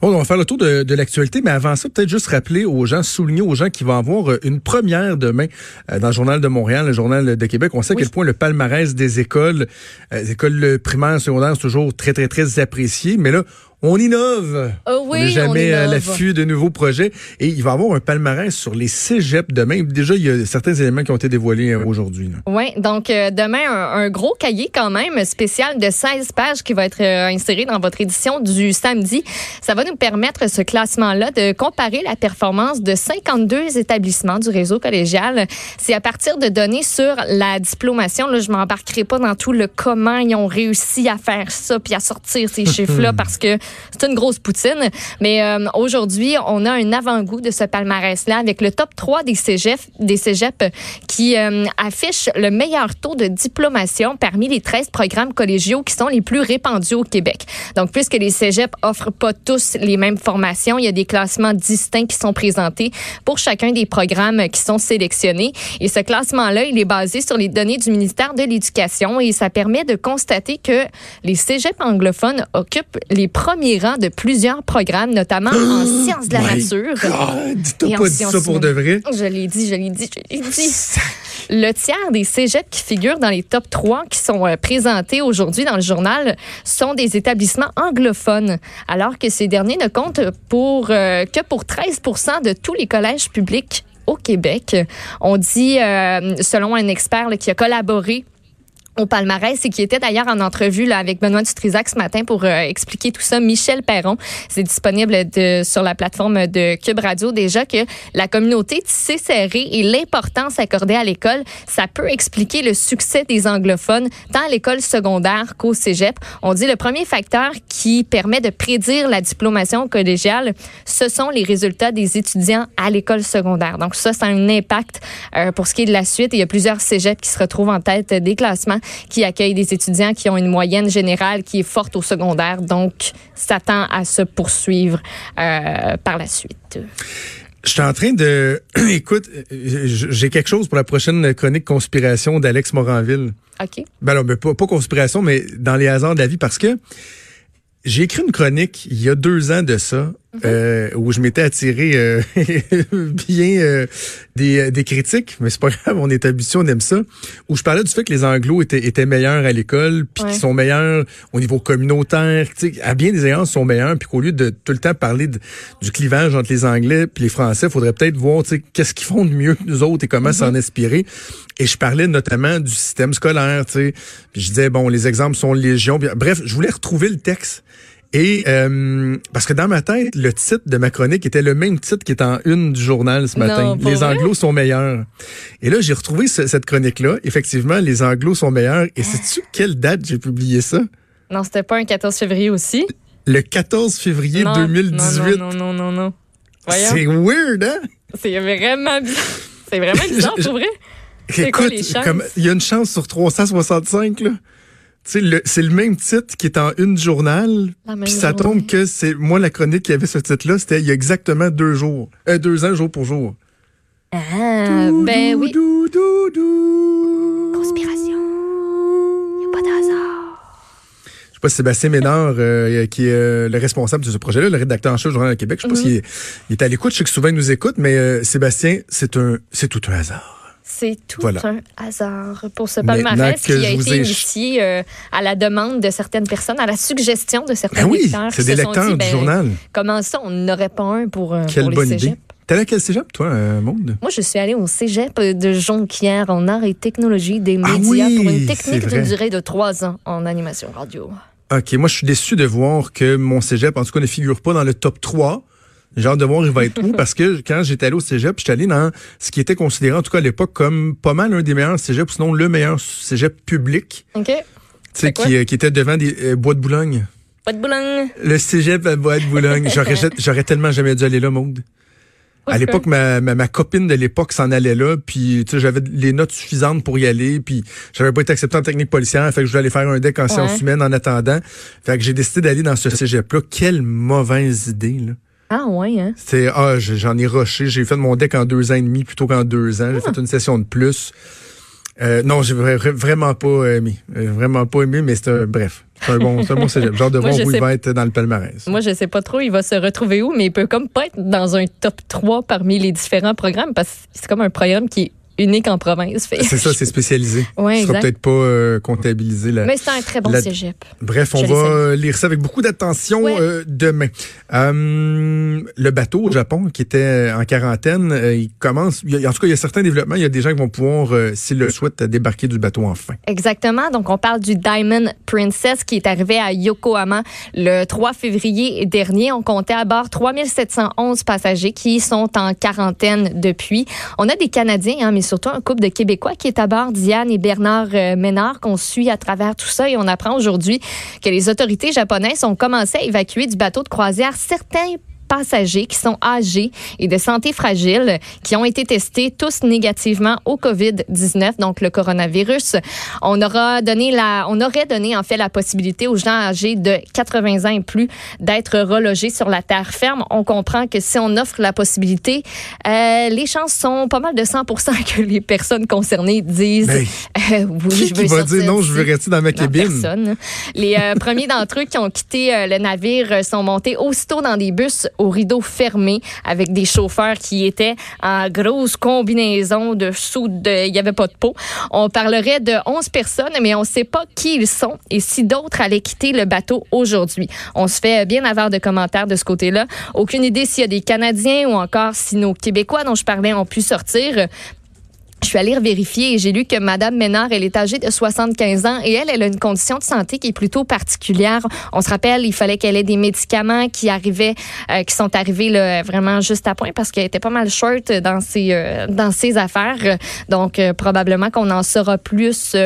Bon, on va faire le tour de, de l'actualité, mais avant ça, peut-être juste rappeler aux gens, souligner aux gens qui vont avoir euh, une première demain euh, dans le Journal de Montréal, le Journal de Québec. On sait à quel point le palmarès des écoles, euh, des écoles primaires, secondaires, c'est toujours très, très, très apprécié. Mais là, on innove. Oh oui, on jamais on à l'affût de nouveaux projets. Et il va y avoir un palmarès sur les cégeps demain. Déjà, il y a certains éléments qui ont été dévoilés euh, aujourd'hui. Oui, donc euh, demain, un, un gros cahier quand même spécial de 16 pages qui va être euh, inséré dans votre édition du samedi. Ça va nous permettre, ce classement-là, de comparer la performance de 52 établissements du réseau collégial. C'est à partir de données sur la diplomation. Là, je m'embarquerai pas dans tout le comment ils ont réussi à faire ça puis à sortir ces chiffres-là parce que c'est une grosse poutine. Mais euh, aujourd'hui, on a un avant-goût de ce palmarès-là avec le top 3 des cégeps, des cégeps qui euh, affiche le meilleur taux de diplomation parmi les 13 programmes collégiaux qui sont les plus répandus au Québec. Donc, puisque les cégeps offrent pas tous les mêmes formations, il y a des classements distincts qui sont présentés pour chacun des programmes qui sont sélectionnés. Et ce classement-là, il est basé sur les données du ministère de l'Éducation et ça permet de constater que les cégeps anglophones occupent les premiers rangs de plusieurs programmes, notamment en sciences de la nature. En pas dit ça pour de vrai? Je l'ai dit, je l'ai dit, je l'ai dit. Le tiers des cégeps qui figurent dans les top 3 qui sont euh, présentés aujourd'hui dans le journal sont des établissements anglophones, alors que ces derniers ne comptent pour, euh, que pour 13 de tous les collèges publics au Québec. On dit, euh, selon un expert là, qui a collaboré au palmarès et qui était d'ailleurs en entrevue là, avec Benoît Dutrisac ce matin pour euh, expliquer tout ça. Michel Perron, c'est disponible sur la plateforme de Cube Radio déjà que la communauté tissée serrée et l'importance accordée à l'école, ça peut expliquer le succès des anglophones tant à l'école secondaire qu'au cégep. On dit le premier facteur qui permet de prédire la diplomation collégiale, ce sont les résultats des étudiants à l'école secondaire. Donc ça, ça a un impact euh, pour ce qui est de la suite. Il y a plusieurs cégeps qui se retrouvent en tête des classements qui accueillent des étudiants qui ont une moyenne générale qui est forte au secondaire. Donc, ça tend à se poursuivre euh, par la suite. Je suis en train de... Écoute, j'ai quelque chose pour la prochaine chronique conspiration d'Alex Moranville. OK. Ben non, mais pas, pas conspiration, mais dans les hasards de la vie, parce que j'ai écrit une chronique il y a deux ans de ça, euh, où je m'étais attiré euh, bien euh, des, des critiques, mais c'est pas grave, on est habitué, on aime ça, où je parlais du fait que les anglos étaient, étaient meilleurs à l'école, puis Ouais. qu'ils sont meilleurs au niveau communautaire, tu sais, à bien des égards, ils sont meilleurs, puis qu'au lieu de tout le temps parler de- du clivage entre les Anglais puis les Français, il faudrait peut-être voir, tu sais, qu'est-ce qu'ils font de mieux que nous autres et comment s'en inspirer. Et je parlais notamment du système scolaire, tu sais, puis je disais, bon, les exemples sont légion. Bref, je voulais retrouver le texte. Et euh, parce que dans ma tête, le titre de ma chronique était le même titre qui est en une du journal ce matin. Non, les? Anglos sont meilleurs. Et là, j'ai retrouvé ce- cette chronique-là. Effectivement, les Anglos sont meilleurs. Et sais-tu quelle date j'ai publié ça? Non, c'était pas un 14 février aussi? Le 14 février Non, 2018. Non, non, non, non, non. C'est weird, hein? C'est vraiment bizarre. C'est vraiment bizarre, pour vrai? Comme- il y a une chance sur 365, là. C'est le même titre qui est en une journal. Puis ça journée. tombe que c'est moi la chronique qui avait ce titre-là, c'était il y a exactement deux jours, euh, deux ans jour pour jour. Ah, ben oui. Dou, dou, dou. Conspiration. Y a pas de hasard. Je sais pas si Sébastien Ménard, euh, qui est euh, le responsable de ce projet-là, le rédacteur en chef du Journal de Québec, je sais pas Mhm. s'il est, il est à l'écoute, je sais que souvent il nous écoute, mais Sébastien, c'est un, c'est tout un hasard. C'est tout Voilà. un hasard pour ce palmarès qui a été ai- initié euh, à la demande de certaines personnes, à la suggestion de certains Ben oui, lecteurs. c'est des lecteurs dit, du ben, journal. Comment ça, on n'aurait pas un pour, euh, Quelle pour les bonne cégeps? idée. T'es allé à quel cégep, toi, euh, Maude? Moi, je suis allée au cégep de Jonquière en arts et technologie des Ah médias oui, pour une technique d'une durée de trois ans en animation radio. OK, moi, je suis déçu de voir que mon cégep, en tout cas, ne figure pas dans le top 3. J'ai hâte de voir il va être où parce que quand j'étais allé au cégep, j'étais allé dans ce qui était considéré, en tout cas à l'époque, comme pas mal un des meilleurs cégeps, sinon le meilleur cégep public, OK? tu sais, qui, euh, qui était devant des euh, bois de Boulogne. Pas de boulogne. Le cégep à bois de Boulogne. J'aurais, tellement jamais dû aller là, Maude. À l'époque, ma, ma, ma copine de l'époque s'en allait là, puis tu sais, j'avais les notes suffisantes pour y aller, puis j'avais pas été accepté en technique policière, fait que je voulais aller faire un deck en sciences humaines en attendant. Fait que j'ai décidé d'aller dans ce cégep-là. Quelle mauvaise idée, là. Ah ouais, hein? C'est ah, j'en ai rushé, j'ai fait mon deck en deux ans et demi plutôt qu'en deux ans. J'ai Ah. fait une session de plus. Euh, non, j'ai vraiment pas aimé. Euh, vraiment pas aimé, mais c'est un bref. C'est un bon, c'est un bon cégep. Genre de voir où il va être dans le palmarès. Moi, je sais pas trop, il va se retrouver où, mais il peut comme pas être dans un top 3 parmi les différents programmes parce que c'est comme un programme qui est unique en province. C'est ça, c'est spécialisé. Oui, sera peut-être pas euh, comptabilisé. Mais c'est un très bon cégep. Bref, on va lire ça avec beaucoup d'attention euh, demain. Euh, le bateau au Japon qui était en quarantaine, il commence. en tout cas, il y a certains développements. Il y a des gens qui vont pouvoir, s'ils le souhaitent, débarquer du bateau enfin. Exactement. Donc, on parle du Diamond Princess qui est arrivé à Yokohama le 3 février dernier. On comptait à bord 3711 passagers qui sont en quarantaine depuis. On a des Canadiens, hein, mais surtout un couple de Québécois qui est à bord, Diane et Bernard euh, Ménard, qu'on suit à travers tout ça. Et on apprend aujourd'hui que les autorités japonaises ont commencé à évacuer du bateau de croisière certains passagers qui sont âgés et de santé fragile qui ont été testés tous négativement au COVID-19, donc le coronavirus. On aura donné la, on aurait donné en fait la possibilité aux gens âgés de 80 ans et plus d'être relogés sur la terre ferme. On comprend que si on offre la possibilité, euh, les chances sont pas mal de 100% que les personnes concernées disent euh, oui, je veux va dire non, je veux rester dans ma cabine. Personne. Les euh, premiers d'entre eux qui ont quitté le navire sont montés aussitôt dans des bus au rideau fermé avec des chauffeurs qui étaient en grosse combinaison de sous de, il y avait pas de peau. On parlerait de 11 personnes, mais on sait pas qui ils sont et si d'autres allaient quitter le bateau aujourd'hui. On se fait bien avoir de commentaires de ce côté-là. Aucune idée s'il y a des Canadiens ou encore si nos Québécois dont je parlais ont pu sortir. Je suis allée vérifier et j'ai lu que Madame Ménard, elle est âgée de 75 ans et elle, elle a une condition de santé qui est plutôt particulière. On se rappelle, il fallait qu'elle ait des médicaments qui arrivaient, euh, qui sont arrivés là, vraiment juste à point parce qu'elle était pas mal short dans ses euh, dans ses affaires. Donc euh, probablement qu'on en saura plus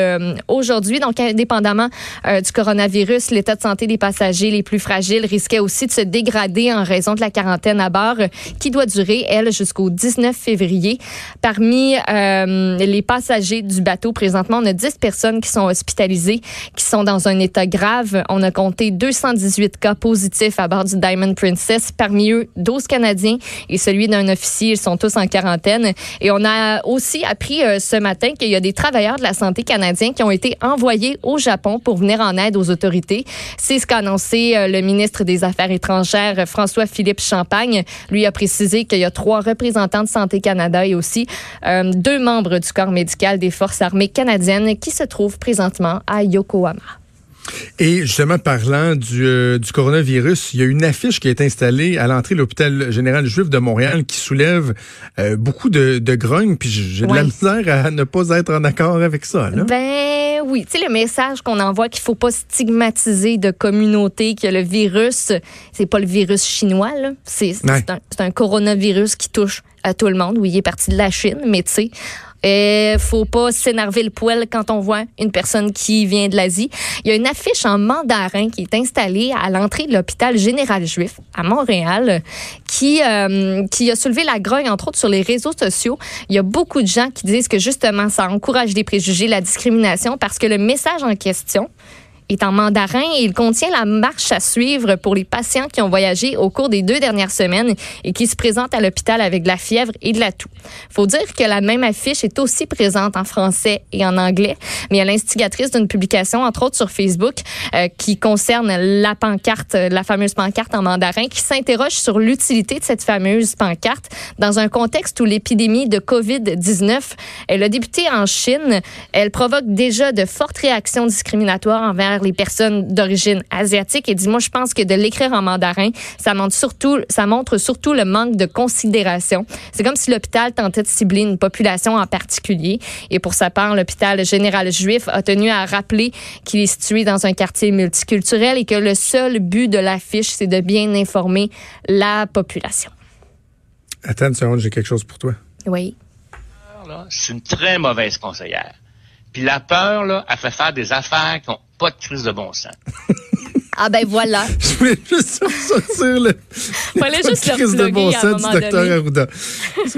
aujourd'hui. Donc indépendamment du coronavirus, l'état de santé des passagers les plus fragiles risquait aussi de se dégrader en raison de la quarantaine à bord qui doit durer elle jusqu'au 19 février. Parmi euh, les passagers du bateau. Présentement, on a 10 personnes qui sont hospitalisées, qui sont dans un état grave. On a compté 218 cas positifs à bord du Diamond Princess. Parmi eux, 12 Canadiens et celui d'un officier. Ils sont tous en quarantaine. Et on a aussi appris euh, ce matin qu'il y a des travailleurs de la santé canadiens qui ont été envoyés au Japon pour venir en aide aux autorités. C'est ce qu'a annoncé euh, le ministre des Affaires étrangères, François-Philippe Champagne. Lui a précisé qu'il y a trois représentants de Santé Canada et aussi deux membres du corps médical des Forces armées canadiennes qui se trouve présentement à Yokohama. Et justement, parlant du, euh, du, coronavirus, il y a une affiche qui a été installée à l'entrée de l'hôpital général juif de Montréal qui soulève euh, beaucoup de, de grognes, puis j'ai de la misère à ne pas être en accord avec ça. Là. Ben oui, tu sais, le message qu'on envoie qu'il faut pas stigmatiser de communauté, que le virus, c'est pas le virus chinois, c'est un, un coronavirus qui touche à tout le monde. Oui, il est parti de la Chine, mais tu sais, il faut pas s'énerver le poil quand on voit une personne qui vient de l'Asie. Il y a une affiche en mandarin qui est installée à l'entrée de l'hôpital général juif à Montréal qui, euh, qui a soulevé la grogne, entre autres, sur les réseaux sociaux. Il y a beaucoup de gens qui disent que justement, ça encourage des préjugés, la discrimination, parce que le message en question, est en mandarin et il contient la marche à suivre pour les patients qui ont voyagé au cours des deux dernières semaines et qui se présentent à l'hôpital avec de la fièvre et de la toux. Faut dire que la même affiche est aussi présente en français et en anglais, mais elle est l'instigatrice d'une publication, entre autres sur Facebook, euh, qui concerne la pancarte, la fameuse pancarte en mandarin, qui s'interroge sur l'utilité de cette fameuse pancarte dans un contexte où l'épidémie de COVID-19, elle a débuté en Chine. Elle provoque déjà de fortes réactions discriminatoires envers les personnes d'origine asiatique et dit moi je pense que de l'écrire en mandarin, ça montre surtout ça montre surtout le manque de considération. C'est comme si l'hôpital tentait de cibler une population en particulier et pour sa part l'hôpital général juif a tenu à rappeler qu'il est situé dans un quartier multiculturel et que le seul but de l'affiche c'est de bien informer la population. Attends une seconde, j'ai quelque chose pour toi. Oui. C'est une très mauvaise conseillère. Puis la peur, là, elle fait faire des affaires qui n'ont pas de crise de bon sens. Ah ben voilà. Je voulais juste sortir le. Fallait juste le crise de bon sens du docteur Arruda.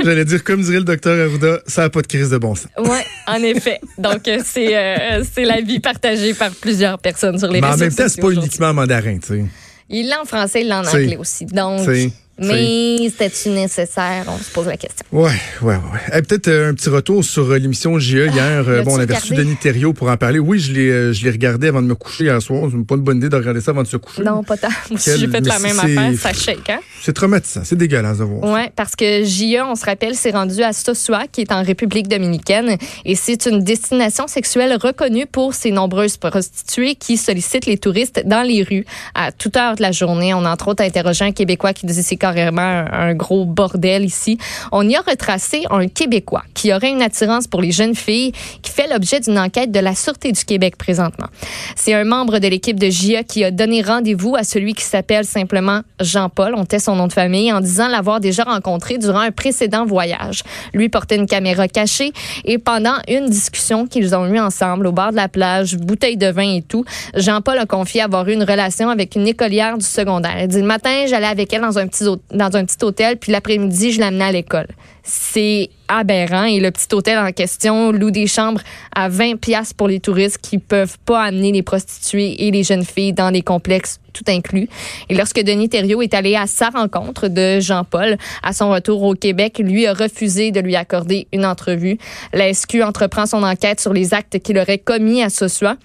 J'allais dire, comme dirait le docteur Arruda, ça n'a pas de crise de bon sens. Oui, en effet. Donc, euh, c'est euh, c'est l'avis partagé par plusieurs personnes sur les réseaux sociaux. Mais en même temps, c'est pas uniquement en mandarin, tu sais. Il l'a en français, il l'a en anglais aussi. Donc. Mais c'était-tu nécessaire? On se pose la question. Ouais, ouais, ouais. Peut-être euh, un petit retour sur euh, l'émission JE hier. Ah, bon, on avait reçu Denis Thériault pour en parler. Oui, je l'ai, euh, regardé avant de me coucher hier soir. C'est pas une bonne idée de regarder ça avant de se coucher. Non, pas tant. Moi, j'ai fait la même affaire. Ça shake, hein? C'est traumatisant. C'est dégueulasse de voir. Oui, parce que JE, on se rappelle, s'est rendu à Sosua, qui est en République dominicaine. Et c'est une destination sexuelle reconnue pour ses nombreuses prostituées qui sollicitent les touristes dans les rues à toute heure de la journée. On a entre autres interrogé un Québécois qui disait c'est carrément un gros bordel ici. On y a retracé un Québécois qui aurait une attirance pour les jeunes filles qui fait l'objet d'une enquête de la Sûreté du Québec présentement. C'est un membre de l'équipe de JA qui a donné rendez-vous à celui qui s'appelle simplement Jean-Paul, on tait son nom de famille, en disant l'avoir déjà rencontré durant un précédent voyage. Lui portait une caméra cachée et pendant une discussion qu'ils ont eue ensemble au bord de la plage, bouteille de vin et tout, Jean-Paul a confié avoir eu une relation avec une écolière du secondaire. Il dit le matin, j'allais avec elle dans un petit dans un petit hôtel, puis l'après-midi, je l'amenais à l'école. C'est aberrant et le petit hôtel en question loue des chambres à 20 pièces pour les touristes qui peuvent pas amener les prostituées et les jeunes filles dans les complexes tout inclus. Et lorsque Denis Thériault est allé à sa rencontre de Jean-Paul à son retour au Québec, lui a refusé de lui accorder une entrevue. La SQ entreprend son enquête sur les actes qu'il aurait commis à Sosua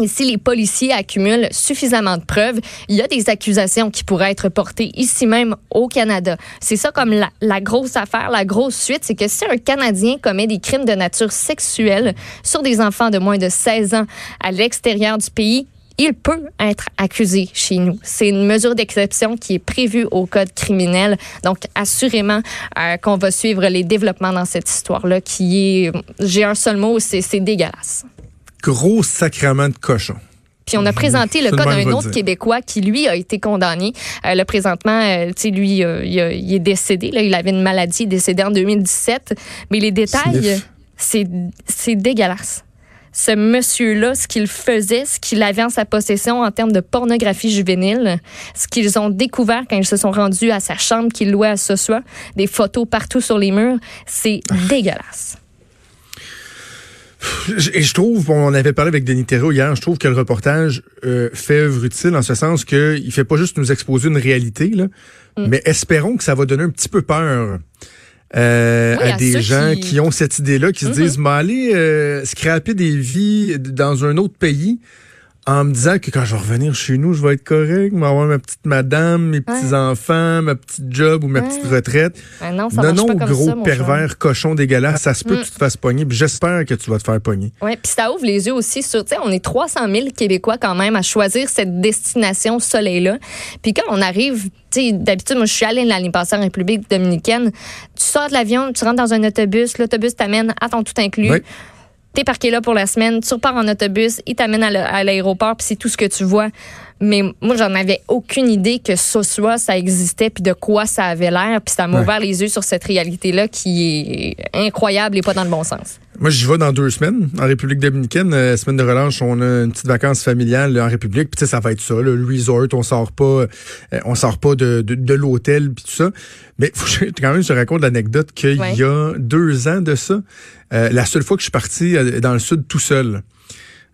et si les policiers accumulent suffisamment de preuves, il y a des accusations qui pourraient être portées ici même au Canada. C'est ça comme la, grosse affaire, la grosse suite, c'est que si un Canadien commet des crimes de nature sexuelle sur des enfants de moins de 16 ans à l'extérieur du pays, il peut être accusé chez nous. C'est une mesure d'exception qui est prévue au code criminel. Donc, assurément euh, qu'on va suivre les développements dans cette histoire-là qui est, j'ai un seul mot, c'est dégueulasse gros sacrement de cochon. Puis on a présenté le cas d'un autre Québécois qui, lui, a été condamné. Euh, le présentement, euh, tu sais, lui, euh, il, est décédé. Là, il avait une maladie, il est décédé en 2017. Mais les détails, c'est dégueulasse. Ce monsieur-là, ce qu'il faisait, ce qu'il avait en sa possession en termes de pornographie juvénile, ce qu'ils ont découvert quand ils se sont rendus à sa chambre qu'il louait à ce soir, des photos partout sur les murs, c'est ah. dégueulasse. Et je trouve, on avait parlé avec Denis Thériault hier, je trouve que le reportage euh, fait œuvre utile en ce sens qu'il fait pas juste nous exposer une réalité, là, mm. mais espérons que ça va donner un petit peu peur. Euh, à, des gens qui... ont cette idée-là, qui se mm-hmm. disent, mais aller euh, scraper des vies dans un autre pays, en me disant que quand je vais revenir chez nous, je vais être correct, je vais avoir ma petite madame, mes petits-enfants, ma petite job ou ma petite retraite. non, ça non, pas gros pervers, cochon dégueulasse, ça se peut mm. que tu te fasses pogner. J'espère que tu vas te faire pogner. Oui, puis ça ouvre les yeux aussi sur, tu sais, on est 300 000 Québécois quand même à choisir cette destination soleil-là. Puis quand on arrive, tu sais, d'habitude, moi, je suis allée l'année passée en République dominicaine. Tu sors de l'avion, tu rentres dans un autobus, l'autobus t'amène à ton tout inclus. Oui t'es parqué là pour la semaine, tu repars en autobus, il t'amène à l'aéroport, puis c'est tout ce que tu vois. Mais moi, j'en avais aucune idée que ce soit, ça existait, puis de quoi ça avait l'air. Puis ça m'a ouvert les yeux sur cette réalité-là qui est incroyable et pas dans le bon sens. Moi, j'y vais dans deux semaines en République dominicaine. Euh, semaine de relâche, on a une petite vacance familiale en République. Puis ça va être ça, le resort. On sort pas, euh, on sort pas de, de, l'hôtel puis tout ça. Mais faut quand même, je raconte l'anecdote qu'il y a deux ans de ça, euh, la seule fois que je suis parti dans le sud tout seul.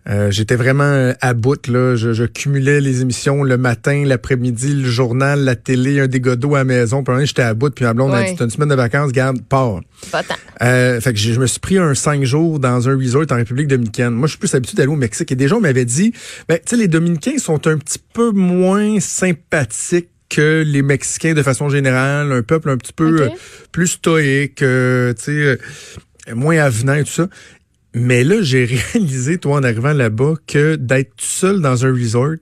Euh, j'étais vraiment euh, à bout là. Je, cumulais les émissions le matin, l'après-midi, le journal, la télé, un dégât d'eau à la maison. Puis j'étais à bout. Puis ma blonde a dit une semaine de vacances, garde, pars. Pas tant. Euh, fait que je me suis pris un cinq jours dans un resort en République dominicaine. Moi, je suis plus habitué d'aller au Mexique. Et des gens m'avaient dit, ben, tu sais, les Dominicains sont un petit peu moins sympathiques que les Mexicains de façon générale, un peuple un petit peu plus stoïque, tu sais, moins avenant et tout ça. Mais là, j'ai réalisé, toi, en arrivant là-bas, que d'être tout seul dans un resort,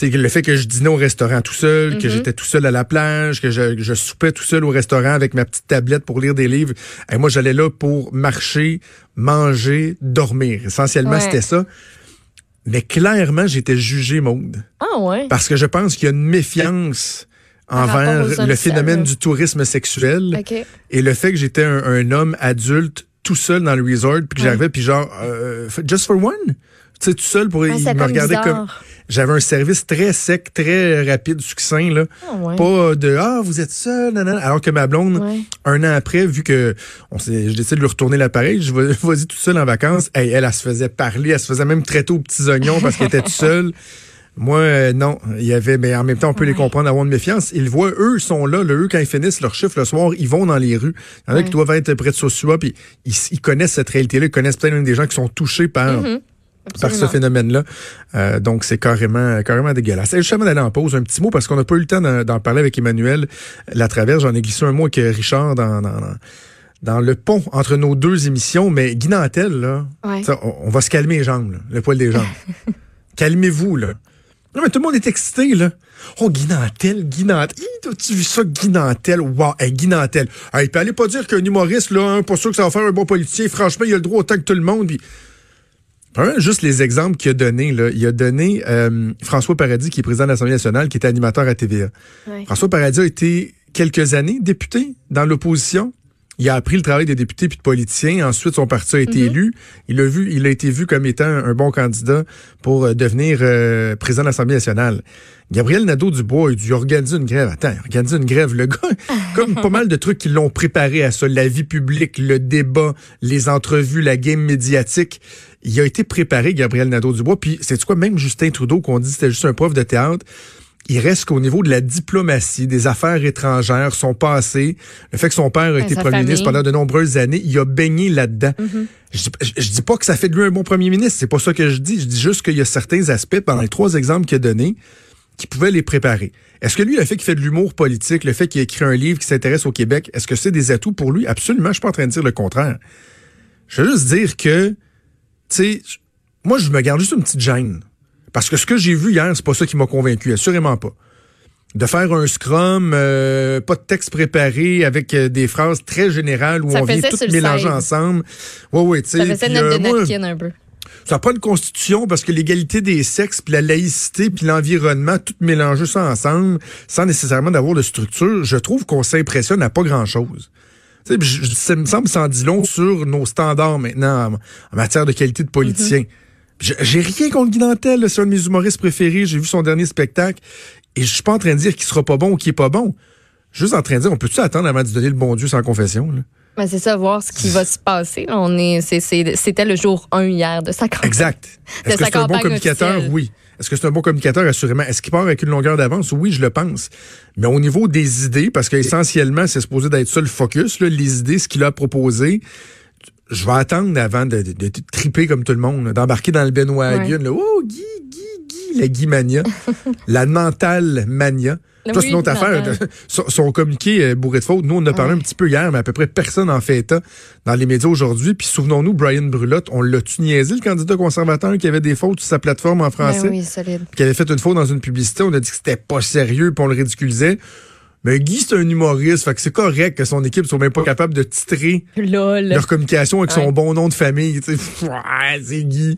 le fait que je dînais au restaurant tout seul, que mm-hmm. j'étais tout seul à la plage, que je, je, soupais tout seul au restaurant avec ma petite tablette pour lire des livres. Et moi, j'allais là pour marcher, manger, dormir. Essentiellement, c'était ça. Mais clairement, j'étais jugé, Maude. Ah ouais? Parce que je pense qu'il y a une méfiance envers le phénomène du tourisme sexuel et le fait que j'étais un homme adulte tout seul dans le resort, puis que j'arrivais, puis genre, euh, just for one? Tu sais, tout seul pour ah, me regarder comme... J'avais un service très sec, très rapide, succinct, là. Ah, Pas de, ah, vous êtes seul, nan, Alors que ma blonde, un an après, vu que on s'est, je décide de lui retourner l'appareil, je vas-y tout seul en vacances, elle, elle, elle, se faisait parler, elle se faisait même traiter aux petits oignons parce qu'elle était tout seule. Moi, euh, non. Il y avait, mais en même temps, on peut les comprendre, avoir de méfiance. Ils voient, eux sont là, eux, quand ils finissent leur chiffre le soir, ils vont dans les rues. Il y en a qui doivent être près de Sosua, puis ils, connaissent cette réalité-là, ils connaissent peut-être des gens qui sont touchés par. Mm-hmm. par ce phénomène-là. Euh, donc, c'est carrément, carrément dégueulasse. Et justement d'aller en pause, un petit mot, parce qu'on n'a pas eu le temps d'en parler avec Emmanuel la travers. J'en ai glissé un mot avec Richard dans, dans, dans, le pont entre nos deux émissions. Mais Guy Nantel, là, on, va se calmer les jambes, le poil des jambes. Calmez-vous, là. Non, mais tout le monde est excité, là. Oh, Guinantel, Guinantel. As-tu vu ça, Guinantel? Wow, hey, Guinantel. Hey, peut aller pas dire qu'un humoriste, là, hein, pas sûr que ça va faire un bon politicien. Franchement, il a le droit autant que tout le monde. Puis, juste les exemples qu'il a donnés. Là. Il a donné euh, François Paradis, qui est président de l'Assemblée nationale, qui était animateur à TVA. François Paradis a été quelques années député dans l'opposition. Il a appris le travail des députés puis de politiciens. Ensuite, son parti a été mhm. élu. Il a vu, il a été vu comme étant un bon candidat pour euh, devenir euh, président de l'Assemblée nationale. Gabriel Nadeau-Dubois a dû organiser une grève. Attends, organiser une grève. Le gars, comme pas mal de trucs qui l'ont préparé à ça, la vie publique, le débat, les entrevues, la game médiatique. Il a été préparé, Gabriel Nadeau-Dubois. Puis, c'est quoi, même Justin Trudeau, qu'on dit c'était juste un prof de théâtre, il reste qu'au niveau de la diplomatie, des affaires étrangères, son passé, le fait que son père a été premier ministre pendant de nombreuses années, il a baigné là-dedans. Mm-hmm. je, dis pas que ça fait de lui un bon premier ministre, c'est pas ça que je dis. Je dis juste qu'il y a certains aspects, pendant les trois exemples qu'il a donnés, qui pouvaient les préparer. Est-ce que lui, le fait qu'il fait de l'humour politique, le fait qu'il écrit un livre qui s'intéresse au Québec, est-ce que c'est des atouts pour lui? Absolument, je suis pas en train de dire le contraire. Je veux juste dire que, tu sais, moi, je me garde juste une petite gêne parce que ce que j'ai vu hier, c'est pas ça qui m'a convaincu, assurément pas. De faire un scrum, euh, pas de texte préparé, avec euh, des phrases très générales où on vient tout mélanger ensemble. Ouais, ouais, tu sais. Ça faisait notre de un peu. Ça n'a pas de constitution parce que l'égalité des sexes, puis la laïcité, puis l'environnement, tout mélanger ça ensemble, sans nécessairement d'avoir de structure, je trouve qu'on s'impressionne à pas grand-chose. Ça me semble sans dit long sur nos standards maintenant en, matière de qualité de politicien. Mm-hmm. J'ai rien contre Guy Dantel, c'est un de mes humoristes préférés. J'ai vu son dernier spectacle. Et je suis pas en train de dire qu'il sera pas bon ou qu'il est pas bon. Je suis juste en train de dire, on peut-tu attendre avant de donner le bon Dieu sans confession? Là? Ben c'est ça, voir ce qui va se passer. On est, c'était le jour 1 hier de sa campagne. Exact. Est-ce que c'est un bon communicateur? Oui. Est-ce que c'est un bon communicateur? Assurément? Est-ce qu'il part avec une longueur d'avance? Oui, je le pense. Mais au niveau des idées, parce qu'essentiellement, c'est supposé d'être ça le focus, là, les idées, ce qu'il a proposé, je vais attendre avant de, de, triper comme tout le monde, d'embarquer dans le Benoît Ouais. oh, Guy, Guy, Guy, la Guy Mania, la mentale mania. Ça, c'est une autre affaire. Son, communiqué euh, bourré de fautes. Nous, on en a parlé un petit peu hier, mais à peu près personne en fait état dans les médias aujourd'hui. Puis souvenons-nous, Brian Brulotte, on l'a-tu niaisé, le candidat conservateur qui avait des fautes sur sa plateforme en français? Ben oui, solide. Qui avait fait une faute dans une publicité. On a dit que c'était pas sérieux, puis on le ridiculisait. Mais Guy, c'est un humoriste, fait que c'est correct que son équipe soit même pas capable de titrer leur communication avec son bon nom de famille. c'est Guy.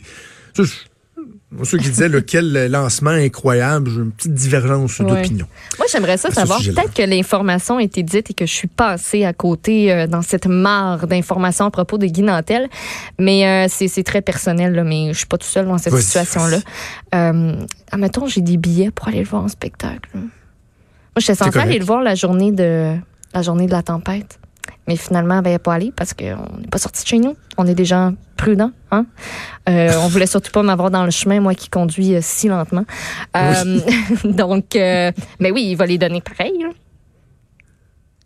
Moi, ceux qui disaient lequel lancement incroyable, j'ai une petite divergence d'opinion. Moi, j'aimerais ça savoir. Peut-être que l'information a été dite et que je suis passée à côté euh, dans cette mare d'informations à propos de Guy Nantel. Mais euh, c'est très personnel, là, mais je suis pas tout seul dans cette situation-là. Euh, admettons, j'ai des billets pour aller le voir en spectacle. Moi, j'étais censée aller le voir la journée de la journée de la tempête. Mais finalement, elle pas aller parce qu'on n'est pas sorti de chez nous. On est des gens prudents. Hein? Euh, on voulait surtout pas m'avoir dans le chemin, moi qui conduis euh, si lentement. Euh, donc, mais oui, il va les donner pareil.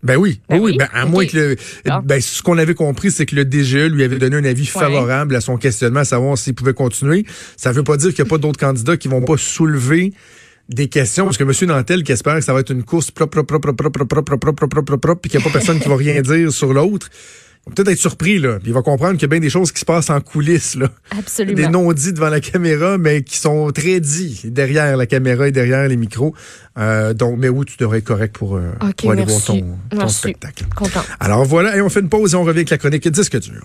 Ben oui, ben oui, Ben, à moins que le, ben, ce qu'on avait compris, c'est que le DGE lui avait donné un avis favorable à son questionnement, à savoir s'il pouvait continuer. Ça veut pas dire qu'il n'y a pas d'autres candidats qui vont pas soulever des questions, parce que M. Nantel qui espère que ça va être une course propre, propre, propre, propre, propre, propre, propre, puis qu'il n'y a pas personne qui va rien dire sur l'autre peut-être être surpris, là. Il va comprendre qu'il y a bien des choses qui se passent en coulisses, là. Absolument. Des non-dits devant la caméra, mais qui sont très dits derrière la caméra et derrière les micros. Euh, donc, mais où tu devrais être correct pour, euh, okay, pour aller merci. voir ton, ton merci. spectacle. Content. Alors voilà, et on fait une pause et on revient avec la chronique Disque dur.